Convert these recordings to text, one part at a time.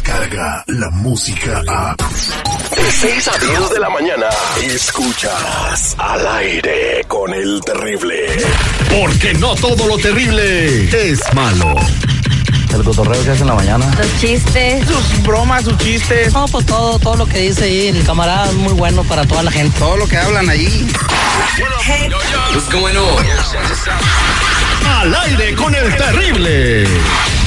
llega la música a... De 6 a 10 de la mañana, escuchas al aire con el terrible. Porque no todo lo terrible es malo. El cotorreo que hace en la mañana. Los chistes. Sus bromas, sus chistes. No, pues todo, todo lo que dice ahí el camarada es muy bueno para toda la gente. Todo lo que hablan allí. Al aire con el terrible.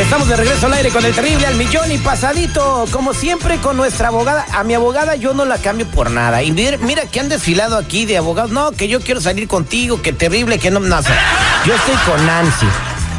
Estamos de regreso al aire con el terrible al millón y pasadito, como siempre con nuestra abogada. A mi abogada yo no la cambio por nada. Y mira, mira que han desfilado aquí de abogados. No, que yo quiero salir contigo, que terrible, que no. no yo estoy con Nancy.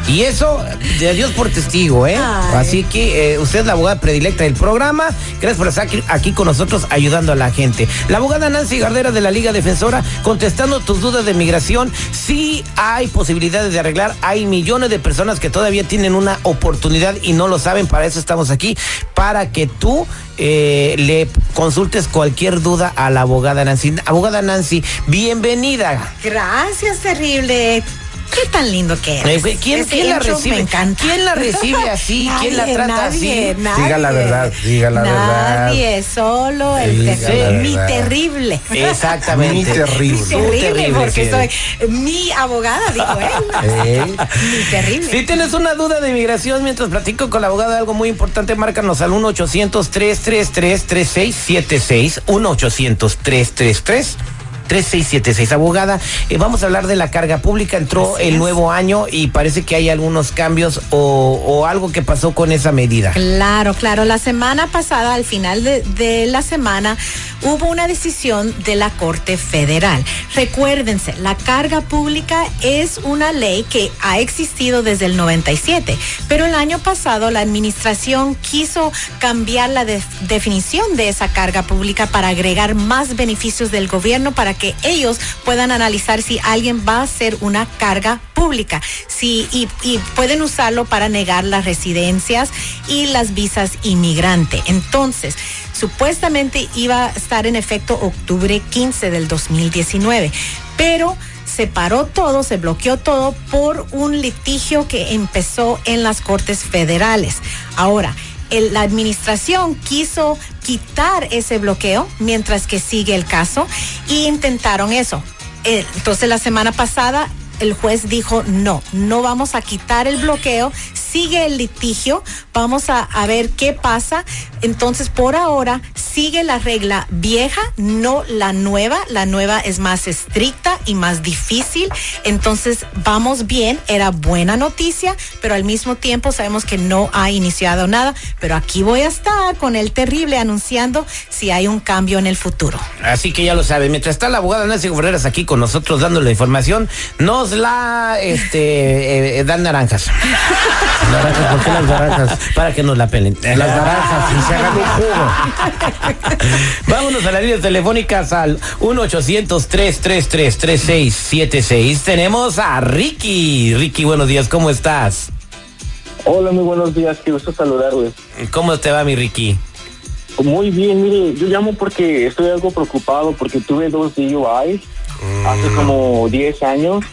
Y eso, de Dios por testigo, ¿eh? Ay. Así que eh, usted es la abogada predilecta del programa. Gracias por estar aquí, aquí con nosotros ayudando a la gente. La abogada Nancy Gardera de la Liga Defensora, contestando tus dudas de migración. Sí hay posibilidades de arreglar. Hay millones de personas que todavía tienen una oportunidad y no lo saben. Para eso estamos aquí, para que tú eh, le consultes cualquier duda a la abogada Nancy. Abogada Nancy, bienvenida. Gracias, terrible. Qué tan lindo que eres. ¿Quién, Ese quién la recibe? Me encanta. ¿Quién la recibe así? ¿Quién la Nadie, trata nadie, así? Nadie. Diga la verdad, diga la verdad. Nadie, solo el terrible. Mi terrible. Exactamente. Mi terrible. Mi terrible, terrible, porque sí. soy mi abogada, dijo él. ¿Eh? Mi terrible. Si tienes una duda de inmigración mientras platico con la abogada de algo muy importante, márcanos al 1-800-333-3676. 1-800-333. 3676 abogada, eh, vamos a hablar de la carga pública. Entró Así el es. nuevo año y parece que hay algunos cambios o, o algo que pasó con esa medida. Claro, claro. La semana pasada, al final de, de la semana, hubo una decisión de la Corte Federal. Recuérdense, la carga pública es una ley que ha existido desde el 97, pero el año pasado la administración quiso cambiar la def- definición de esa carga pública para agregar más beneficios del gobierno para que ellos puedan analizar si alguien va a hacer una carga pública. Sí, y, pueden usarlo para negar las residencias y las visas inmigrante. Entonces, supuestamente iba a estar en efecto octubre 15 del 2019, pero se paró todo, se bloqueó todo por un litigio que empezó en las Cortes Federales. Ahora, la administración quiso quitar ese bloqueo mientras que sigue el caso y intentaron eso. Eh, Entonces la semana pasada el juez dijo no, no vamos a quitar el bloqueo, sigue el litigio, vamos a, a ver qué pasa. Entonces por ahora sigue la regla vieja, no la nueva, la nueva es más estricta y más difícil. Entonces vamos bien, era buena noticia, pero al mismo tiempo sabemos que no ha iniciado nada, pero aquí voy a estar con el terrible anunciando si hay un cambio en el futuro. Así que ya lo saben, mientras está la abogada Nancy Guerreras aquí con nosotros dando la información, nos la este, eh, dan naranjas. Naranjas, ¿por qué las naranjas? Para que nos la pelen. Las naranjas y se hagan un jugo. Vámonos a las líneas telefónicas al 1-800-333-3676. Tenemos a Ricky. Ricky, buenos días, ¿cómo estás? Hola, muy buenos días, qué gusto saludarles. ¿Cómo te va, mi Ricky? Muy bien, mire, yo llamo porque estoy algo preocupado porque tuve dos DUIs hace como 10 años,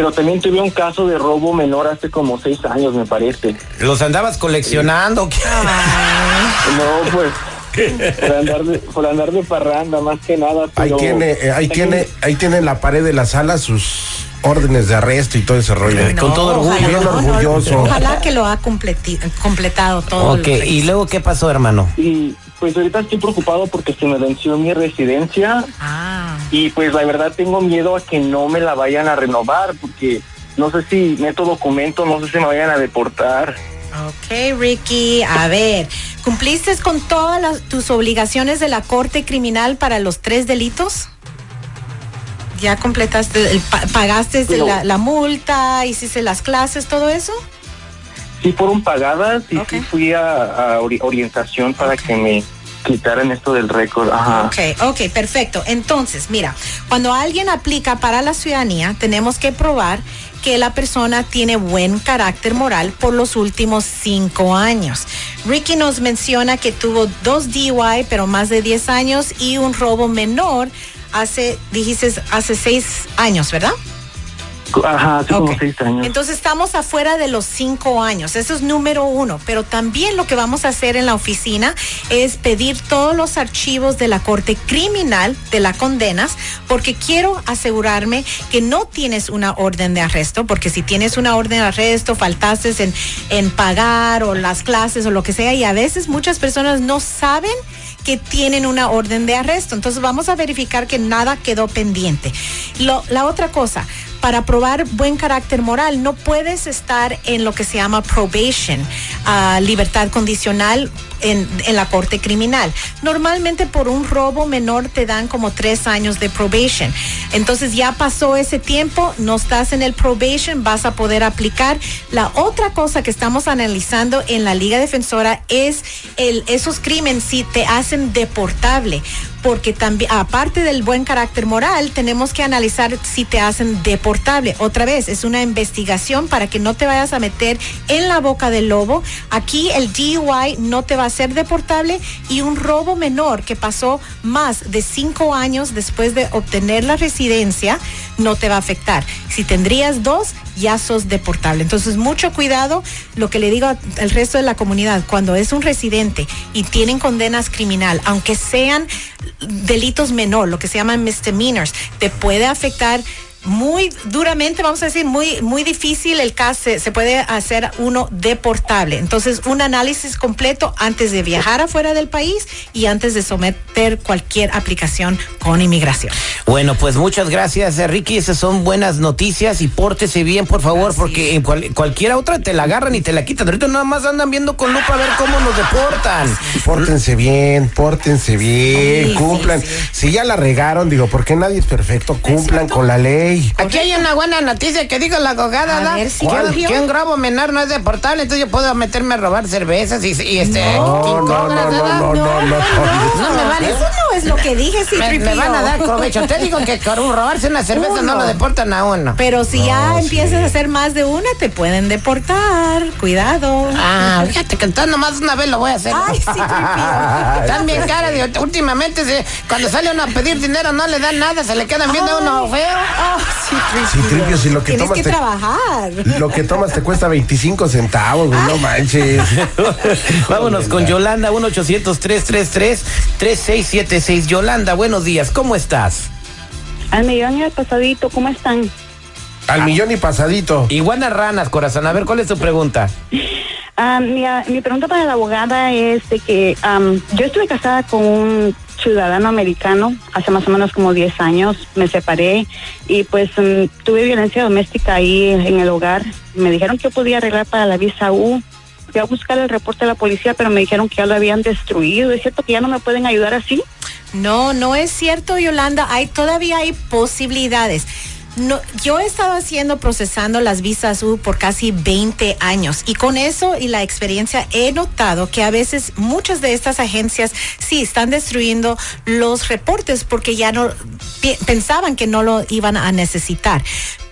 pero también tuve un caso de robo menor hace como 6 años, me parece. ¿Los andabas coleccionando? No, pues, por andar de, por andar de parranda, más que nada. Ahí tiene, eh, ahí tiene, ahí tiene en la pared de la sala sus órdenes de arresto y todo ese rollo. Con todo orgullo. ojalá, Bien orgulloso. Ojalá que lo ha completado todo. Ok, lo ¿y luego qué pasó, hermano? Y pues ahorita estoy preocupado porque se me venció mi residencia Ah, y pues la verdad tengo miedo a que no me la vayan a renovar porque no sé si meto documento, no sé si me vayan a deportar. ok, Ricky. A ver, ¿cumpliste con todas las- tus obligaciones de la Corte Criminal para los tres delitos? ¿Ya completaste, el, pa- pagaste la, la multa, hiciste las clases, todo eso? Sí fueron pagadas y sí fui a, a ori- orientación para que me quitaran esto del récord. Ajá. Ok, ok, perfecto. Entonces, mira, cuando alguien aplica para la ciudadanía, tenemos que probar que la persona tiene buen carácter moral por los últimos cinco años. Ricky nos menciona que tuvo dos DUI, pero más de 10 años, y un robo menor hace, dijiste, hace seis años, ¿verdad? Ajá, hace como Ok. seis años. Entonces estamos afuera de los cinco años. Eso es número uno. Pero también lo que vamos a hacer en la oficina es pedir todos los archivos de la corte criminal de las condenas, porque quiero asegurarme que no tienes una orden de arresto, porque si tienes una orden de arresto, faltaste en, en pagar o las clases o lo que sea, y a veces muchas personas no saben que tienen una orden de arresto. Entonces vamos a verificar que nada quedó pendiente. Lo- la otra cosa, para probar buen carácter moral, no puedes estar en lo que se llama probation, ah, libertad condicional en, en la corte criminal. Normalmente por un robo menor te dan como tres años de probation. Entonces ya pasó ese tiempo, no estás en el probation, vas a poder aplicar. La otra cosa que estamos analizando en la Liga Defensora es el, esos crímenes si te hacen deportable porque también, aparte del buen carácter moral, tenemos que analizar si te hacen deportable. Otra vez, es una investigación para que no te vayas a meter en la boca del lobo. Aquí el DUI no te va a hacer deportable y un robo menor que pasó más de cinco años después de obtener la residencia no te va a afectar. Si tendrías dos, ya sos deportable. Entonces, mucho cuidado. Lo que le digo al resto de la comunidad, cuando es un residente y tienen condenas criminal, aunque sean delitos menor, lo que se llaman misdemeanors, te puede afectar muy duramente, vamos a decir, muy, muy difícil el caso, se, se puede hacer uno deportable. Entonces, un análisis completo antes de viajar afuera del país y antes de someter cualquier aplicación con inmigración. Bueno, pues muchas gracias, eh, Ricky. Esas son buenas noticias y pórtese bien, por favor, porque en cual- cualquier otra te la agarran y te la quitan. Ahorita nada más andan viendo con lupa a ver cómo nos deportan. Pórtense bien, pórtense bien, Sí, cumplan. sí, sí. Si ya la regaron, digo, porque nadie es perfecto, cumplan con la ley. Aquí hay una buena noticia que digo la abogada, A ¿da? ver, sí, que, un grabo menor no es deportable, entonces yo puedo meterme a robar cervezas y, y este. No, no, no, no, no, no, no. No me Eso no es lo que dije, sí, Me, me van a dar provecho. Te digo que con robarse una cerveza no lo deportan a uno. Pero si ya empiezas a hacer más de una, te pueden deportar. Cuidado. Ah, fíjate que entonces nomás una vez lo voy a hacer. Ay, sí, tripio. Están bien cara, digo, últimamente se- cuando sale uno a pedir dinero no le dan nada, se le quedan viendo a uno feo. Ah, sí, Sí, Tripio, si lo que Tienes tomas que te, trabajar. lo que tomas te cuesta 25 centavos, güey, no manches. Vámonos con Yolanda, 1-800-333-3676. Yolanda, buenos días, ¿cómo estás? Al millón y al pasadito, ¿cómo están? Al millón y pasadito. Iguanas ranas, corazón. A ver, ¿cuál es tu pregunta? Ah, mi, ah, mi pregunta para la abogada es de que am, yo estuve casada con un ciudadano americano hace más o menos como 10 años, me separé y pues mm, tuve violencia doméstica ahí en el hogar. Me dijeron que yo podía arreglar para la visa U. Fui a buscar el reporte de la policía, pero me dijeron que ya lo habían destruido. ¿Es cierto que ya no me pueden ayudar así? No, no es cierto, Yolanda. Hay todavía hay posibilidades. No, yo he estado haciendo, procesando las visas U por casi 20 años y con eso y la experiencia he notado que a veces muchas de estas agencias sí están destruyendo los reportes porque ya no pensaban que no lo iban a necesitar.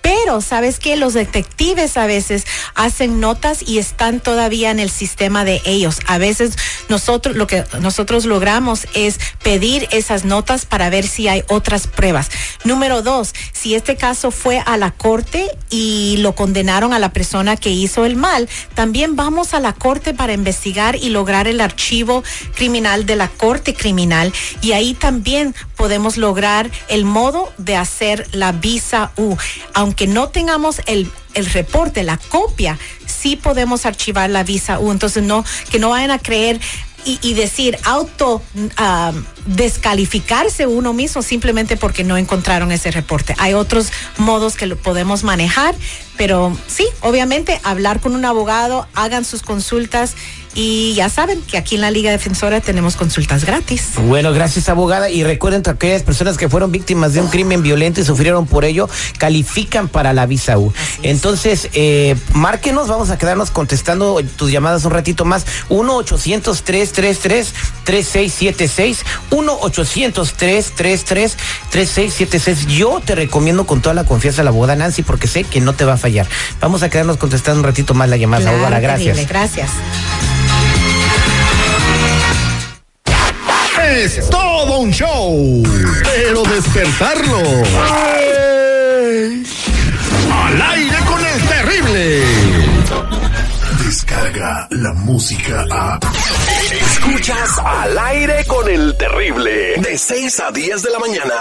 Pero, ¿sabes qué? Los detectives a veces hacen notas y están todavía en el sistema de ellos. A veces nosotros, lo que nosotros logramos es pedir esas notas para ver si hay otras pruebas. Número dos, si este caso fue a la corte y lo condenaron a la persona que hizo el mal, también vamos a la corte para investigar y lograr el archivo criminal de la corte criminal y ahí también podemos lograr el modo de hacer la visa U. Aunque no tengamos el, el reporte, la copia, sí podemos archivar la visa U. Entonces, no, que no vayan a creer y, decir auto ah, descalificarse uno mismo simplemente porque no encontraron ese reporte. Hay otros modos que lo podemos manejar, pero sí, obviamente hablar con un abogado, hagan sus consultas y ya saben que aquí en la Liga Defensora tenemos consultas gratis. Bueno, gracias abogada. Y recuerden que aquellas personas que fueron víctimas de un crimen violento y sufrieron por ello, califican para la visa U. Entonces, eh, márquenos, vamos a quedarnos contestando tus llamadas un ratito más. 1-800-333-3676. 1-800-333-3676. Yo te recomiendo con toda la confianza a la abogada Nancy porque sé que no te va a fallar. Vamos a quedarnos contestando un ratito más la llamada, Claro, abogada. Gracias. terrible, gracias. es todo un show. Pero despertarlo. Al aire con el terrible. Descarga la música a. Escuchas al aire con el terrible. De 6 a 10 de la mañana.